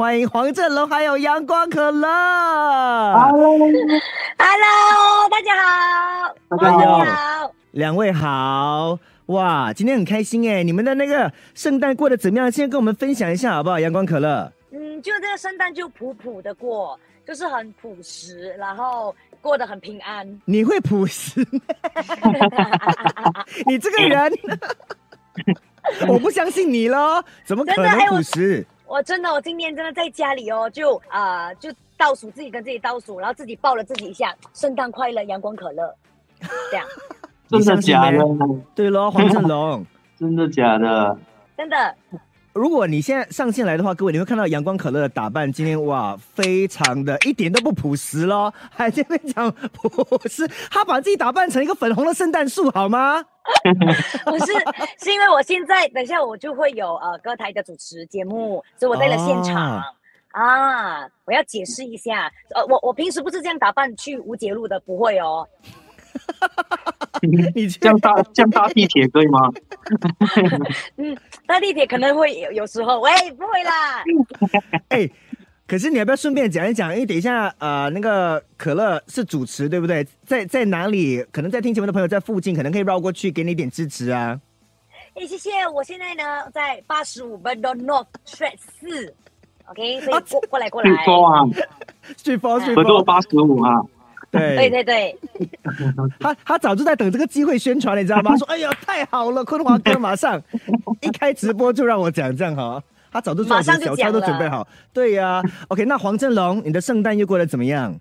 欢迎黄振龙还有阳光可乐。Hello，大家好，大家好。两位好，哇，今天很开心哎！你们的那个圣诞过得怎么样？先跟我们分享一下好不好？阳光可乐，嗯，就这个圣诞就普普的过，就是很朴实，然后过得很平安。你会朴实？你这个人，我不相信你咯，怎么可能朴实？我真的，我今天真的在家里哦，就啊、呃就倒数自己跟自己倒数，然后自己抱了自己一下，圣诞快乐，阳光可乐，这样，真的假的？对咯，黄振龙。真的假的？真的，如果你现在上线来的话，各位你会看到阳光可乐的打扮，今天哇，非常的一点都不朴实咯，还在那边讲朴实，他把自己打扮成一个粉红的圣诞树，好吗？不是，是因为我现在等一下我就会有呃歌台的主持节目，所以我在了现场。哦啊，我要解释一下，呃，我我平时不是这样打扮去无节路的，不会哦。你这样搭这样搭地铁可以吗？嗯，搭地铁可能会有有时候，喂，不会啦。哎、可是你要不要顺便讲一讲？因为等一下，呃，那个可乐是主持，对不对？在在哪里？可能在听节目的朋友在附近，可能可以绕过去给你一点支持啊。哎，谢谢。我现在呢在八十五 e r d North Street 四，OK，所以过过来过来。去说啊，顺风顺风，合作八十五啊，对对对对，他他早就在等这个机会宣传了，你知道吗？说哎呀太好了，坤华哥马上 一开直播就让我讲这样哈。他早就做好马上就小抄都准备好，对呀、OK，那黄振龙，你的圣诞又过得怎么样？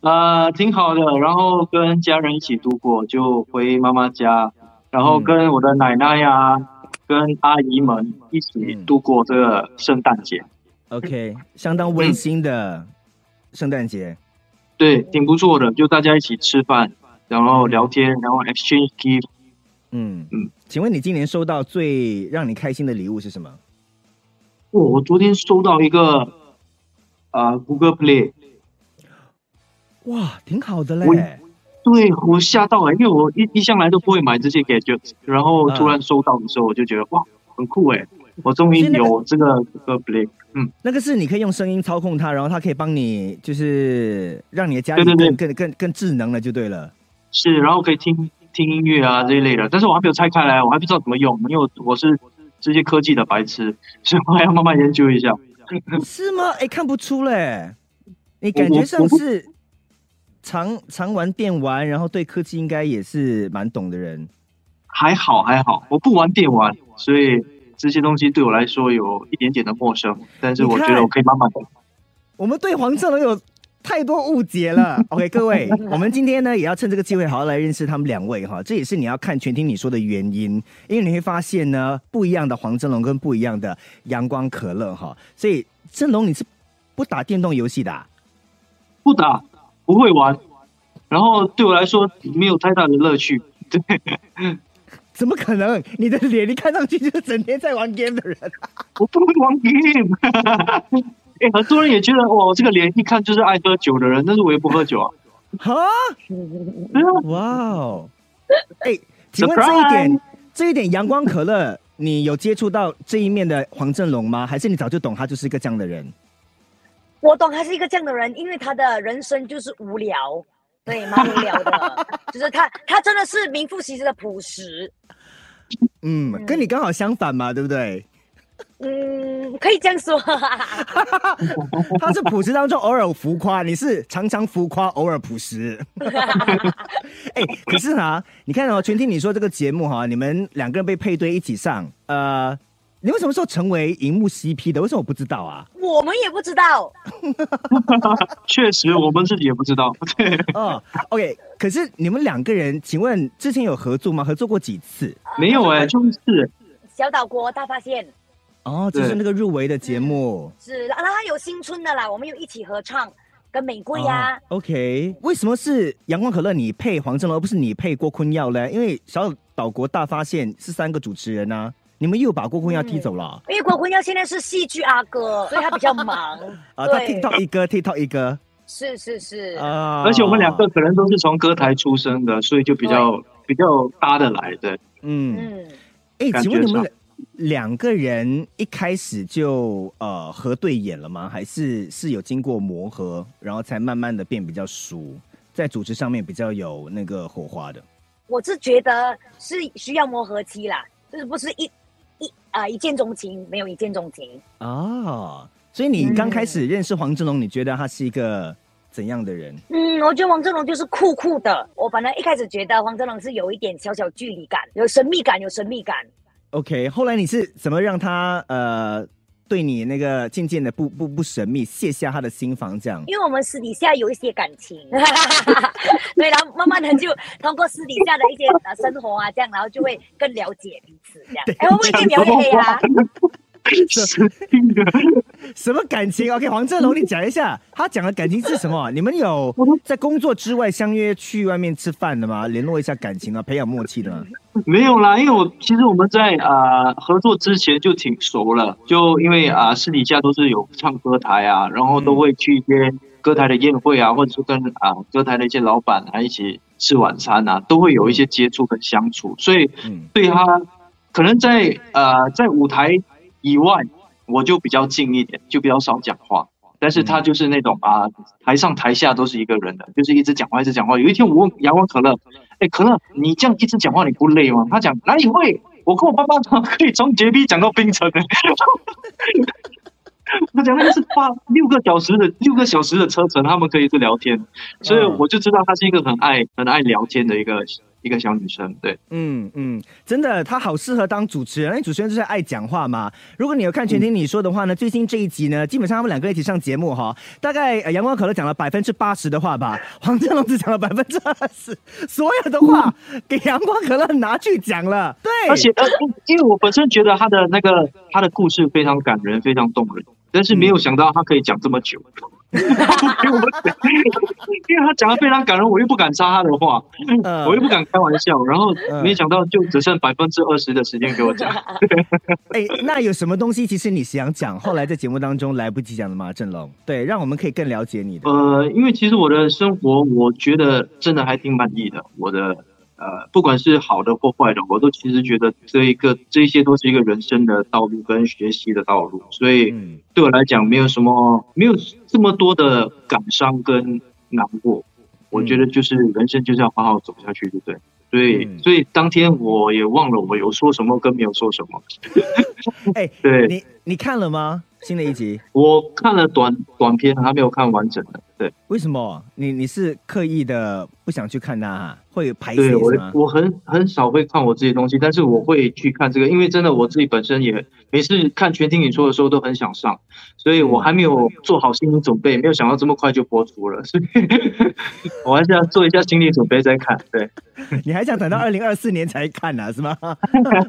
呃，挺好的。然后跟家人一起度过，就回妈妈家，然后跟我的奶奶呀、跟阿姨们一起度过这个圣诞节。OK，相当温馨的圣诞节。对，挺不错的，就大家一起吃饭，然后聊天，然后 exchange gift。嗯嗯嗯，请问你今年收到最让你开心的礼物是什么？哦，我昨天收到一个啊、Google Play，哇，挺好的我嘞。对我吓到了、因为我一一向来都不会买这些 gadget，然后突然收到的时候，我就觉得哇，很酷哎！我终于所以那个有这个 Play，嗯，那个是你可以用声音操控它，然后它可以帮你，就是让你的家里对对更更更更智能了，就对了。是，然后可以听听音乐啊这一类的，但是我还没有拆开来，我还不知道怎么用，因为我我是这些科技的白痴，所以我还要慢慢研究一下。是吗？哎，看不出嘞，你感觉上是常常玩电玩，然后对科技应该也是蛮懂的人。还好还好，我不玩电玩，所以这些东西对我来说有一点点的陌生，但是我觉得我可以慢慢的。我们对黄振龙有太多误解了。OK，各位，我们今天呢也要趁这个机会好好来认识他们两位哈，这也是你要看全听你说的原因，因为你会发现呢不一样的黄振龙跟不一样的阳光可乐哈，所以振龙你是不打电动游戏的、啊？不打，不会玩，然后对我来说没有太大的乐趣。对，怎么可能？你的脸一看上去就是整天在玩 game 的人。我不会玩 game。哎、很多人也觉得我这个脸一看就是爱喝酒的人，但是我也不喝酒啊。哈，对啊，哇哦！哎，请问这一点，这一点阳光可乐，你有接触到这一面的黄振龙吗？还是你早就懂他就是一个这样的人？我懂他是一个这样的人，因为他的人生就是无聊，对，蛮无聊的，就是他他真的是名副其实的朴实。嗯，跟你刚好相反嘛，对不对？嗯，可以这样说。他是朴实当中偶尔浮夸，你是常常浮夸，偶尔朴实。哎、可是呢，你看哦，全听你说这个节目哈，你们两个人被配对一起上，呃，你为什么时候成为荧幕 CP 的？为什么我不知道啊？我们也不知道，确实我们自己也不知道。对，哦，OK，可是你们两个人，请问之前有合作吗？合作过几次？没有哎、就是小岛国大发现哦，就是那个入围的节目。是，然后他有新春的啦，我们有一起合唱，跟玫瑰呀、哦 OK，为什么是阳光可乐你配黄振龙，而不是你配郭坤耀呢？因为小岛国大发现是三个主持人啊，你们又把郭坤耀踢走了因为郭坤耀现在是戏剧阿哥，所以他比较忙。啊？他对 TikTok 一个，TikTok 一个是是是，啊，而且我们两个可能都是从歌台出生的，所以就比较比较搭得来的。嗯，嗯，哎，请问你们两两个人一开始就呃合对眼了吗？还是是有经过磨合，然后才慢慢的变比较熟，在主持上面比较有那个火花的？我是觉得是需要磨合期啦，就是不是一一啊、一见钟情，没有一见钟情。哦，所以你刚开始认识黄振龙，你觉得他是一个怎样的人？嗯，我觉得黄振龙就是酷酷的。我本来一开始觉得黄振龙是有一点小小距离感，有神秘感，有神秘感。OK，后来你是怎么让他呃对你那个渐渐的不不不神秘，卸下他的心防这样？因为我们私底下有一些感情，对，然后慢慢的就通过私底下的一些呃生活啊，这样，然后就会更了解彼此这样。哎，会不会越描越黑啊？是的。什么感情？OK，黄振龙，你讲一下，他讲的感情是什么？你们有在工作之外相约去外面吃饭的吗？联络一下感情啊，培养默契的吗？没有啦，因为我其实我们在啊、呃合作之前就挺熟了，就因为啊、私底下都是有唱歌台啊，然后都会去一些歌台的宴会啊，或者是跟啊、歌台的一些老板啊一起吃晚餐啊，都会有一些接触跟相处，所以嗯对他可能在呃在舞台以外，我就比较近一点，就比较少讲话。但是他就是那种啊，台上台下都是一个人的，就是一直讲话，一直讲话。有一天我问阳光可乐，哎，可乐，你这样一直讲话，你不累吗？他讲哪里会？我跟我爸爸 讲，可以从绝壁讲到冰城的。他讲那个是八六个小时的六个小时的车程，他们可以是聊天，所以嗯我就知道他是一个很爱很爱聊天的一个一个小女生。对，嗯嗯，真的，她好适合当主持人，因为主持人就是爱讲话嘛。如果你有看全听你说的话呢，最新这一集呢，基本上他们两个一起上节目哈，大概呃阳光可乐讲了百分之八十的话吧，黄振龙只讲了百分之二十，所有的话给阳光可乐拿去讲了。对，而且呃，因因为我本身觉得他的那个他的故事非常感人，非常动人，但是没有想到他可以讲这么久。因为他讲的非常感人，我又不敢插他的话，嗯我又不敢开玩笑，然后嗯没想到就只剩百分之二十的时间给我讲。哎，那有什么东西其实你想讲，后来在节目当中来不及讲的吗？振龙，对，让我们可以更了解你的。呃，因为其实我的生活，我觉得真的还挺满意的。我的呃，不管是好的或坏的，我都其实觉得这一个这些都是一个人生的道路跟学习的道路，所以嗯对我来讲没有什么没有这么多的感伤跟难过。我觉得就是人生就是要好好走下去，对不对？所以，嗯所以当天我也忘了我有说什么跟没有说什么。哎，对你你看了吗？新的一集？我看了短短片，还没有看完整的。对，为什么？你你是刻意的不想去看它、啊，会排斥对我？我很很少会看我自己的东西，但是我会去看这个，因为真的我自己本身也每次看全听你说的时候都很想上，所以我还没有做好心理准备，没有想到这么快就播出了，所以 我还是要做一下心理准备再看。对，你还想等到二零二四年才看呢、是吗？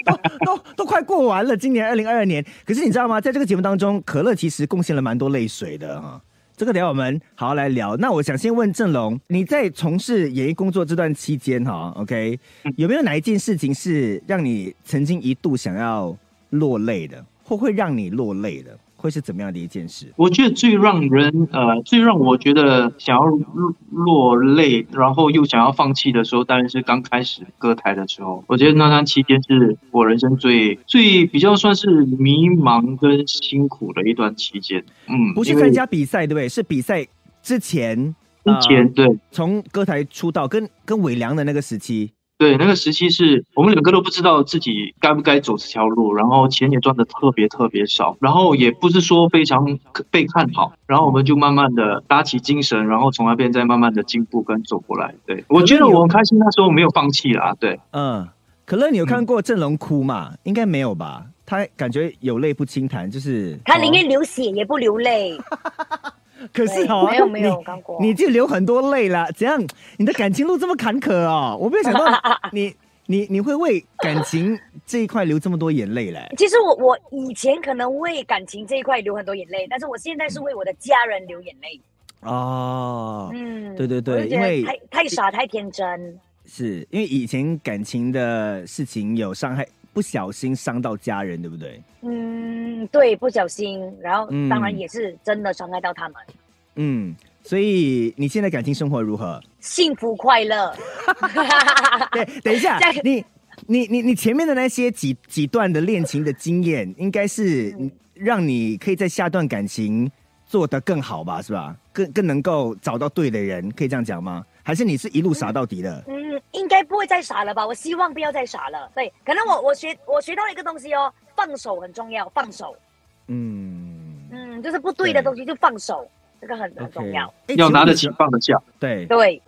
都都都快过完了，今年二零二二年。可是你知道吗？在这个节目当中，可乐其实贡献了蛮多泪水的哈。这个等一下我们好好来聊。那我想先问郑龙，你在从事演艺工作这段期间哈，OK，有没有哪一件事情是让你曾经一度想要落泪的，或会让你落泪的？会是怎么样的一件事？我觉得最让人呃，最让我觉得想要落落泪，然后又想要放弃的时候，当然是刚开始歌台的时候。我觉得那段期间是我人生最最比较算是迷茫跟辛苦的一段期间。嗯，不是参加比赛，对不对？是比赛之前，之前对从歌台出道，跟跟伟良的那个时期，对，那个时期是我们两个都不知道自己该不该走这条路，然后钱也赚的特别特别少，然后也不是说非常被看好，然后我们就慢慢的打起精神，然后从那边再慢慢的进步跟走过来。对我觉得我很开心，那时候没有放弃啦。对，嗯，可乐，你有看过郑龙哭吗？应该没有吧？他感觉有泪不轻弹，就是他宁愿流血也不流泪。可是哦，没有没有你我看过你就流很多泪了，怎样？你的感情路这么坎坷哦，我没有想到你 你你会为感情这一块流这么多眼泪嘞。其实我我以前可能为感情这一块流很多眼泪，但是我现在是为我的家人流眼泪。哦，嗯，对对对因为太太傻太天真。是因为以前感情的事情有伤害，不小心伤到家人，对不对？嗯，对，不小心，然后嗯当然也是真的伤害到他们，嗯，所以你现在感情生活如何？幸福快乐。对，等一下，你你你你前面的那些几几段的恋情的经验，应该是让你可以在下段感情做得更好吧，是吧？更更能够找到对的人，可以这样讲吗？还是你是一路傻到底的？嗯，应该不会再傻了吧？我希望不要再傻了。对，可能我我学我学到了一个东西哦，放手很重要，放手。嗯嗯，就是不对的东西就放手，这个很很重要。诶要拿得起放得下。对对，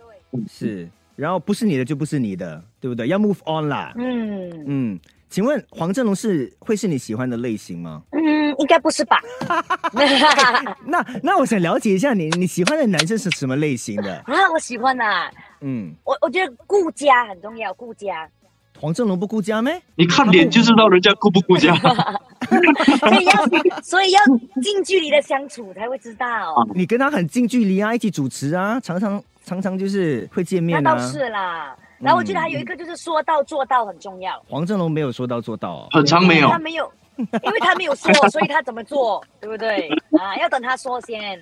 是，然后不是你的就不是你的，对不对？要 move on 啦。嗯嗯，请问黄振龙是会是你喜欢的类型吗？嗯，应该不是吧？那那我想了解一下你你喜欢的男生是什么类型的？啊，我喜欢啊，嗯，我我觉得顾家很重要，顾家，黄正龙不顾家咩？你看脸就知道人家顾不顾家。所以要所以要近距离的相处才会知道。你跟他很近距离啊，一起主持啊，常常常常就是会见面啊。倒是啦。然后我觉得还有一个就是说到做到很重要。黄正龙没有说到做到哦。很长没有他，没有，因为他没有说，所以他怎么做，对不对？啊，要等他说先。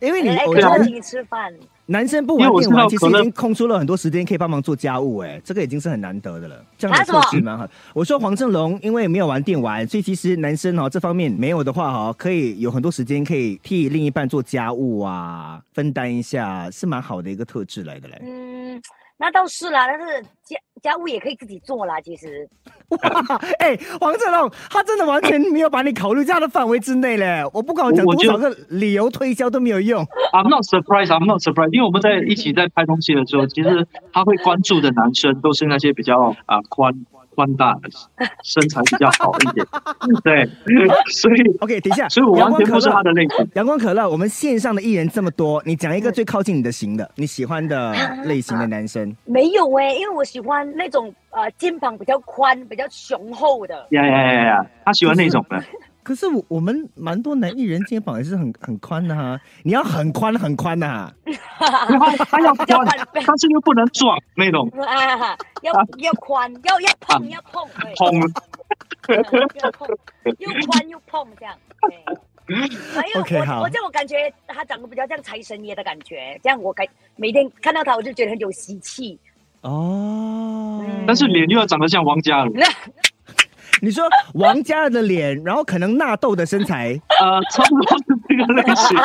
因为你哎，我请你吃饭。男生不玩电玩，其实已经空出了很多时间可以帮忙做家务，哎，这个已经是很难得的了。这样的特质蛮好。我说黄正龙因为没有玩电玩，所以其实男生哦这方面没有的话哈，可以有很多时间可以替另一半做家务啊，分担一下，是蛮好的一个特质来的嘞。嗯，那倒是啦，但是家家务也可以自己做啦，其实。哇，哎、黄正龙，他真的完全没有把你考虑在他的范围之内嘞。我不管我讲多少个理由推销都没有用。I'm not surprised, I'm not surprised，因为我们在一起在拍东西的时候，其实他会关注的男生都是那些比较啊、宽宽大的，身材比较好一点，对，所以 OK，等一下，所以我完全不是他的类型。阳光可乐，我们线上的艺人这么多，你讲一个最靠近你的型的，你喜欢的类型的男生。没有哎、因为我喜欢那种呃肩膀比较宽、比较雄厚的。呀呀呀呀，他喜欢那种的，可是我我们蛮多男艺人肩膀也是很很宽的哈，你要很宽很宽的哈。但是 又不能壮那种，啊，要要宽，要要碰要碰，对，砰，要碰，又宽又碰这样。对。啊因为 OK，好。我我这样我感觉他长得比较像财神爷的感觉，这样我感每天看到他我就觉得很有喜气。哦，但是脸又要长得像王嘉尔，你说王嘉尔的脸，然后可能纳豆的身材，呃，差不多是这个类型。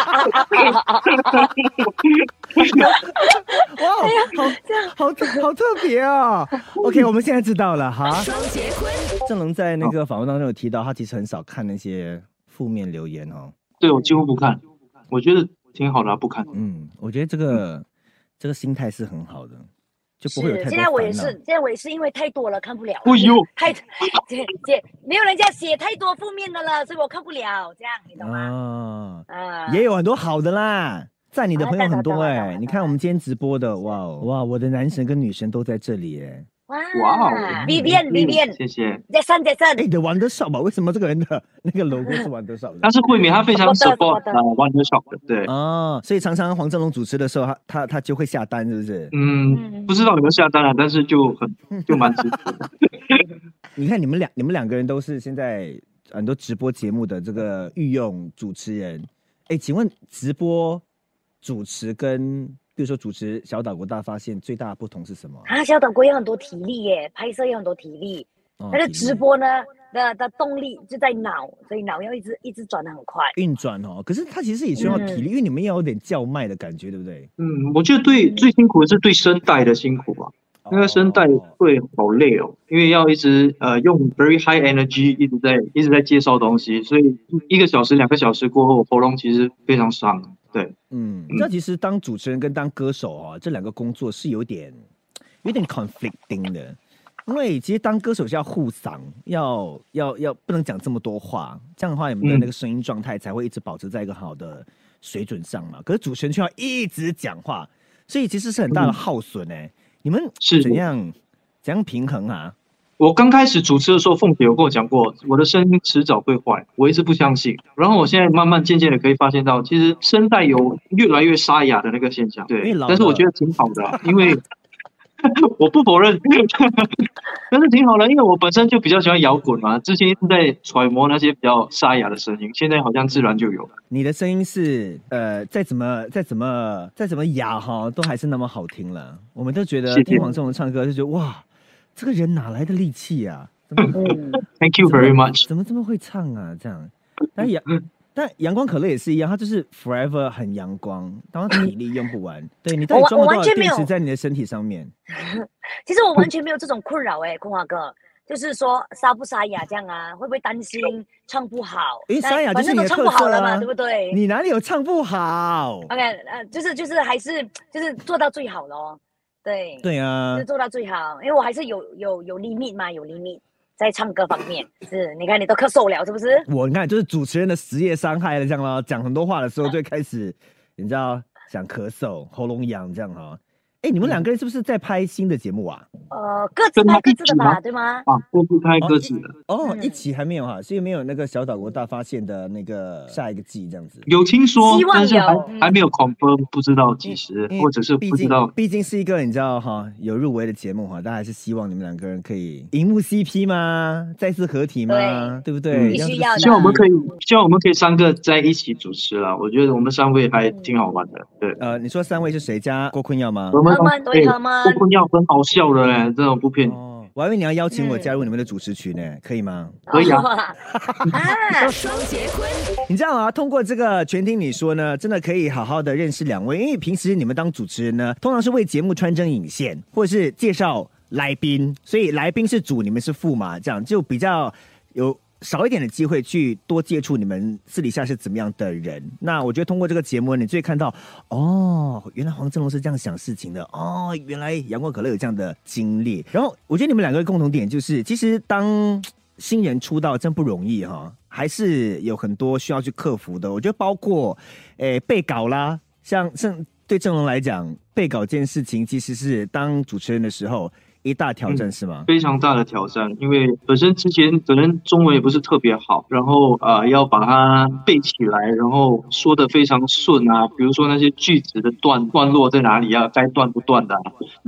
哇，好好特好特别啊！OK，我们现在知道了哈。双节棍，郑龙在那个访问当中有提到，他其实很少看那些负面留言哦。对我几乎不看，我觉得挺好的、啊，不看。嗯，我觉得这个这个心态是很好的，就不会有太多现在我也是，现在我也是因为太多了看不了。哎呦，太姐姐没有人家写太多负面的了，所以我看不了，这样你懂吗？啊，啊，也有很多好的啦。赞你的朋友很多哎、你看我们今天直播的，哇哦哇，我的男神跟女神都在这里哎。哇哇哦，Vivian 嗯 Vivian，谢谢。再三再三哎，，的玩得少吧？为什么这个人的 那个 logo 是玩得少的但？是慧敏他非常我的 support 我的呃 Wonder Shop 的，对，哦，所以常常黄正龙主持的时候，他他他就会下单，是不是？嗯，不知道有没有下单啊，但是就很就蛮支持的。你看你们两你们两个人都是现在很多直播节目的这个御用主持人。哎，请问直播主持跟比如说主持小岛国大发现最大的不同是什么？啊，小岛国有很多体力耶，拍摄有很多体力，哦但是直播呢的的动力就在脑，所以脑要一直一直转的很快。运转哦，可是它其实也需要体力，因为你们要有点叫卖的感觉，对不对？嗯，我觉得对最辛苦的是对声带的辛苦吧，那个声带哦会好累哦，因为要一直呃用 very high energy 一直在一直在介绍东西，所以一个小时两个小时过后，喉咙其实非常伤。对，嗯，你知道其实当主持人跟当歌手啊，这两个工作是有点有点 conflicting 的，因为其实当歌手是要护嗓，要要要不能讲这么多话，这样的话你们的嗯那个声音状态才会一直保持在一个好的水准上嘛。可是主持人却要一直讲话，所以其实是很大的嗯。耗损哎、你们是。怎样怎样平衡啊？我刚开始主持的时候，凤姐有跟我讲过，我的声音迟早会坏，我一直不相信。然后我现在慢慢渐渐的可以发现到，其实声带有越来越沙哑的那个现象。对但是我觉得挺好的啊、因为 我不否认，但是挺好的，因为我本身就比较喜欢摇滚嘛，之前一直在揣摩那些比较沙哑的声音，现在好像自然就有了。你的声音是呃，再怎么再怎么再怎么哑哈，都还是那么好听了。我们都觉得听黄正龙唱歌就觉得哇，这个人哪来的力气啊？怎么嗯，Thank you very much。怎么这么会唱啊？这样，但阳但阳光可乐也是一样，它就是 forever 很阳光，当然体力用不完。对你到底我装了多少我完全没有电池在你的身体上面？其实我完全没有这种困扰哎、空华哥，就是说沙不沙哑这样啊，会不会担心唱不好？但诶沙哑就反正都唱是你的特色不好了嘛，啊对不对你哪里有唱不好？？OK，呃，就是就是还是就是做到最好咯。对，对啊就是，做到最好，因为我还是有有有 limit 嘛，有 limit 在唱歌方面。是，你看你都咳嗽了，是不是？我你看就是主持人的职业伤害了，这样咯，讲很多话的时候 就会开始，你知道想咳嗽、喉咙痒这样哈。哎，你们两个人是不是在拍新的节目啊？呃，各自拍各自的吧，对吗？啊，各自拍各自的，哦，嗯一起还没有哈，是因为没有那个小岛国大发现的那个下一个季这样子。有听说希，望但是还嗯还没有 confirm，不知道几时，或者是不知道。毕竟是一个你知道哈有入围的节目哈，大家还是希望你们两个人可以荧幕 CP 吗？再次合体吗？对不对？嗯必要的希望我们可以，希望我们可以三个在一起主持了。我觉得我们三位还挺好玩的。对，呃，你说三位是谁家郭坤耀吗？我们他们对他们不要很好笑的嘞，这种不骗你。哦，我还以为你要邀请我嗯加入你们的主持群呢，可以吗？可以啊 啊，双节棍，你知道啊？通过这个全听你说呢，真的可以好好的认识两位，因为平时你们当主持人呢，通常是为节目穿针引线，或者是介绍来宾，所以来宾是主，你们是副嘛，这样就比较有。少一点的机会去多接触你们私底下是怎么样的人。那我觉得通过这个节目，你就会看到哦，原来黄正龙是这样想事情的哦，原来阳光可乐有这样的经历。然后我觉得你们两个的共同点就是，其实当新人出道真不容易哈，还是有很多需要去克服的。我觉得包括诶背稿啦，像正对郑龙来讲，背稿这件事情其实是当主持人的时候一大挑战，嗯是吗？非常大的挑战，因为本身之前可能中文也不是特别好，然后呃要把它背起来，然后说的非常顺啊，比如说那些句子的段段落在哪里啊，该断不断的、啊，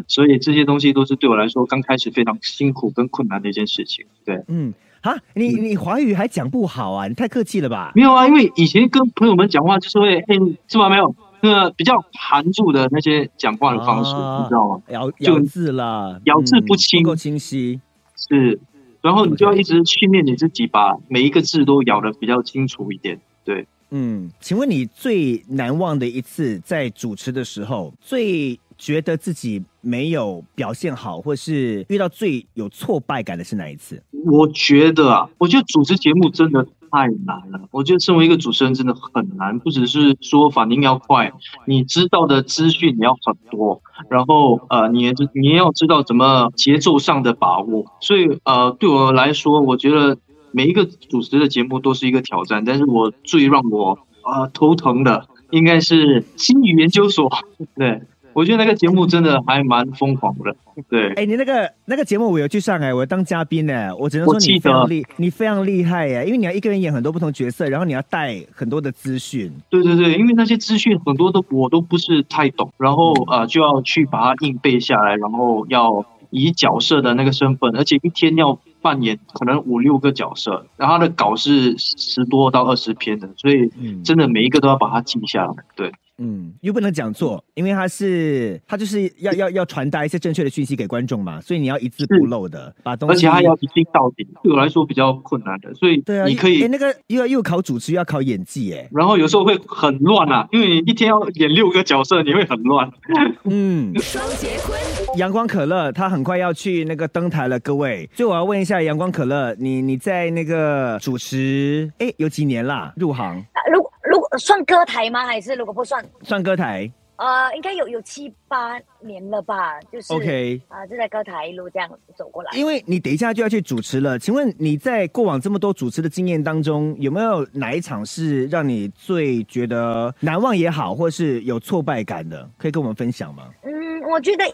所以这些东西都是对我来说刚开始非常辛苦跟困难的一件事情。对，嗯，啊，你你华语还讲不好啊？你太客气了吧？没有啊，因为以前跟朋友们讲话就是会，哎，是吧？没有那比较含住的那些讲话的方式，啊你知道吗？咬咬字啦，咬字不嗯清不够清晰。是，然后你就要一直训练你自己，把每一个字都咬得比较清楚一点。对，嗯，请问你最难忘的一次在主持的时候，最觉得自己没有表现好，或是遇到最有挫败感的是哪一次？我觉得啊，我觉得主持节目真的太难了。我觉得身为一个主持人真的很难，不只是说反应要快，你知道的资讯也要很多，然后呃，你也你也要知道怎么节奏上的把握。所以呃，对我来说，我觉得每一个主持的节目都是一个挑战，但是我最让我呃头疼的应该是心语研究所。对我觉得那个节目真的还蛮疯狂的。对，哎、你那个那个节目我有去上哎，我当嘉宾呢，我只能说你非常厉，你非常厉害哎，因为你要一个人演很多不同角色，然后你要带很多的资讯。对对对，因为那些资讯很多都我都不是太懂，然后呃就要去把它硬背下来，然后要以角色的那个身份，而且一天要扮演可能五六个角色，然后他的稿是十多到二十篇的，所以嗯真的每一个都要把它记下来。对，嗯，又不能讲错，因为他是他就是要要要传达一些正确的讯息给观众嘛，所以你要一字不漏的把东西。而且他要一听到底，对我来说比较困难的，所以对啊，你可以哎、那个又要又考主持又要考演技哎，然后有时候会很乱啊，因为你一天要演六个角色，你会很乱。嗯，双节棍，阳光可乐他很快要去那个登台了，各位，所以我要问一下阳光可乐，你你在那个主持哎有几年啦？入行啊如果如果算歌台吗？还是如果不算，算歌台呃，应该有有七八年了吧？就是，OK。啊，就在高台一路这样走过来。因为你等一下就要去主持了，请问你在过往这么多主持的经验当中，有没有哪一场是让你最觉得难忘也好，或是有挫败感的？可以跟我们分享吗？嗯，我觉得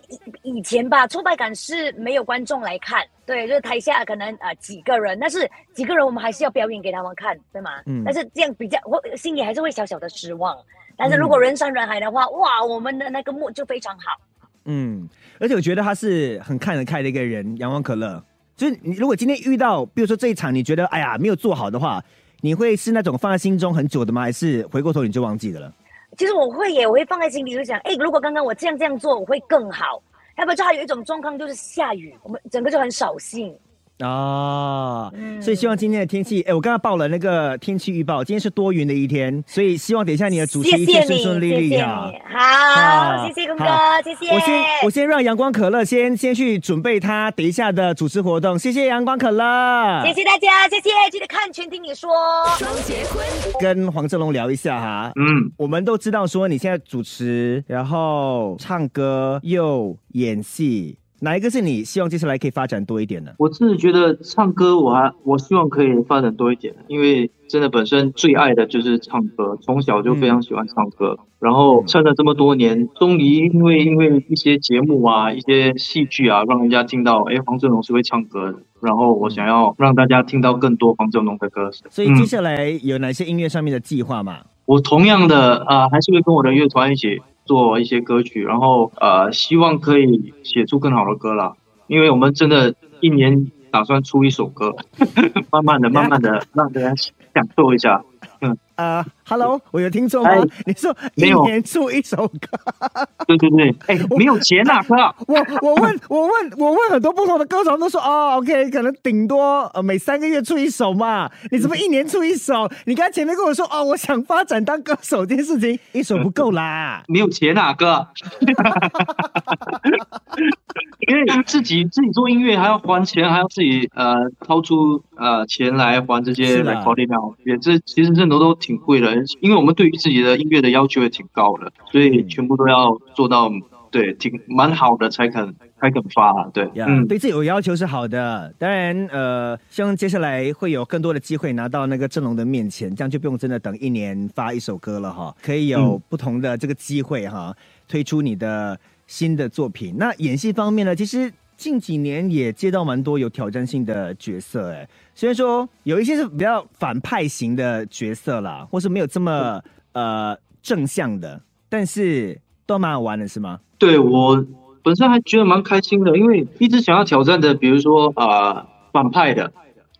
以以前吧，挫败感是没有观众来看，对，就是台下可能呃几个人，但是几个人我们还是要表演给他们看，对吗？嗯但是这样比较，我心里还是会小小的失望。但是如果人山人海的话，哇，我们的那个幕就非常好。嗯，而且我觉得他是很看得开的一个人，阳光可乐。就是你如果今天遇到，比如说这一场你觉得哎呀没有做好的话，你会是那种放在心中很久的吗？还是回过头你就忘记的了？其实我会耶，我会放在心里，就想，哎，如果刚刚我这样这样做，我会更好。要不然就还有一种状况就是下雨，我们整个就很扫兴。哦，嗯所以希望今天的天气，哎，我刚刚报了那个天气预报，今天是多云的一天，所以希望等一下你的主持一切顺顺利谢谢利啊。好，谢谢公哥，谢谢。我先我先让阳光可乐先先去准备他等一下的主持活动，谢谢阳光可乐，谢谢大家，谢谢，记得看全听你说。双节棍，跟黄正龙聊一下哈。嗯，我们都知道说你现在主持，然后唱歌又演戏，哪一个是你希望接下来可以发展多一点的？我自己觉得唱歌我还我希望可以发展多一点，因为真的本身最爱的就是唱歌，从小就非常喜欢唱歌，然后唱了这么多年，终于因为因为一些节目啊、一些戏剧啊，让人家听到，哎，黄振龙是会唱歌的，然后我想要让大家听到更多黄振龙的歌声。所以接下来有哪些音乐上面的计划嘛？我同样的啊、呃还是会跟我的乐团一起做一些歌曲，然后呃，希望可以写出更好的歌啦。因为我们真的一年打算出一首歌，慢慢的、慢慢的让大家享受一下。呃，Hello，我有听错吗哎？你说一年出一首歌？对对对，哎，没有钱呐、哥。我我问我问我问很多不同的歌手都说哦，OK，可能顶多呃每三个月出一首嘛，你怎么一年出一首？你刚才前面跟我说哦，我想发展当歌手这件事情，一首不够啦。没有钱呐、哥。因为自己自己做音乐还要还钱，还要自己呃掏出呃钱来还这些是啦 recording 料，也这其实这都都挺贵的。因为我们对于自己的音乐的要求也挺高的，所以全部都要做到对挺蛮好的才肯才肯发。对，呀、嗯，对自己有要求是好的，当然，呃，希望接下来会有更多的机会拿到那个阵容的面前，这样就不用真的等一年发一首歌了哈，可以有嗯不同的这个机会哈，推出你的新的作品。那演戏方面呢，其实近几年也接到蛮多有挑战性的角色，哎，虽然说有一些是比较反派型的角色啦，或是没有这么呃正向的，但是都蛮好玩的，是吗？对我本身还觉得蛮开心的，因为一直想要挑战的，比如说啊、反派的，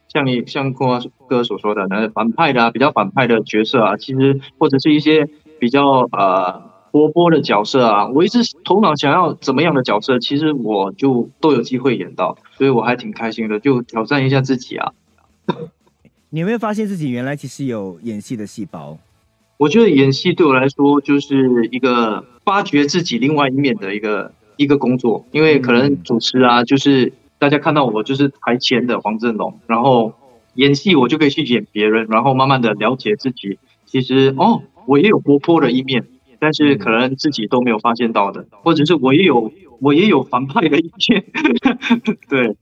像你像空华哥所说的，那反派的、啊、比较反派的角色啊，其实或者是一些比较呃活泼的角色啊，我一直头脑想要怎么样的角色，其实我就都有机会演到，所以我还挺开心的，就挑战一下自己啊。你有没有发现自己原来其实有演戏的细胞？我觉得演戏对我来说就是一个发掘自己另外一面的一个一个工作，因为可能主持啊，就是大家看到我就是台前的黄振龙，然后演戏我就可以去演别人，然后慢慢的了解自己，其实哦，我也有活泼的一面，但是可能自己都没有发现到的，或者是我也有我也有反派的一面，对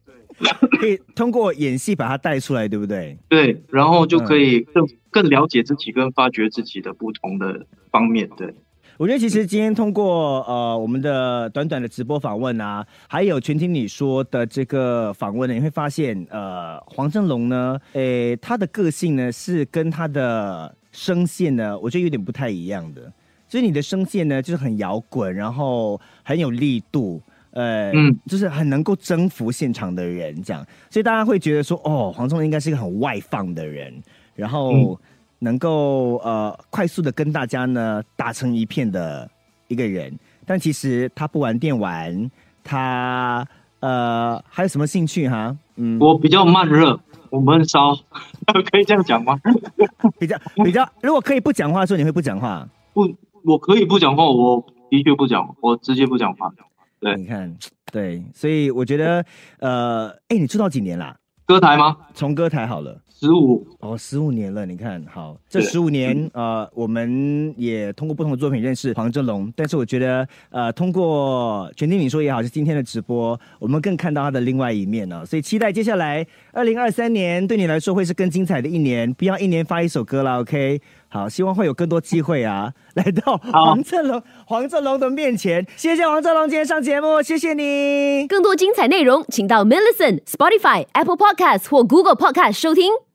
可以通过演戏把它带出来，对不对？对，然后就可以更更了解自己，跟发掘自己的不同的方面，对。我觉得其实今天通过呃我们的短短的直播访问啊，还有全听你说的这个访问呢，你会发现呃黄正龙呢，诶他的个性呢是跟他的声线呢，我觉得有点不太一样的。所以你的声线呢就是很摇滚，然后很有力度。呃，嗯就是很能够征服现场的人，这样，所以大家会觉得说，哦，黄宗应该是一个很外放的人，然后嗯能够呃快速的跟大家呢打成一片的一个人。但其实他不玩电玩，他呃还有什么兴趣哈？嗯，我比较慢热，我闷烧，可以这样讲吗？比较比较，如果可以不讲话的时候，你会不讲话？不，我可以不讲话，我的确不讲，我直接不讲话。对你看，对，所以我觉得呃，哎，你出道几年啦？歌台吗？从歌台好了。十五，哦，十五年了，你看好这十五年，呃，我们也通过不同的作品认识黄正龙，但是我觉得，呃，通过全听你说也好，是今天的直播，我们更看到他的另外一面呢、所以期待接下来二零二三年对你来说会是更精彩的一年，不要一年发一首歌了，OK？好，希望会有更多机会啊，来到黄振龙黄振龙的面前，谢谢黄振龙今天上节目，谢谢你。更多精彩内容，请到 m i l l i c e n t Spotify、Apple Podcast 或 Google Podcast 收听。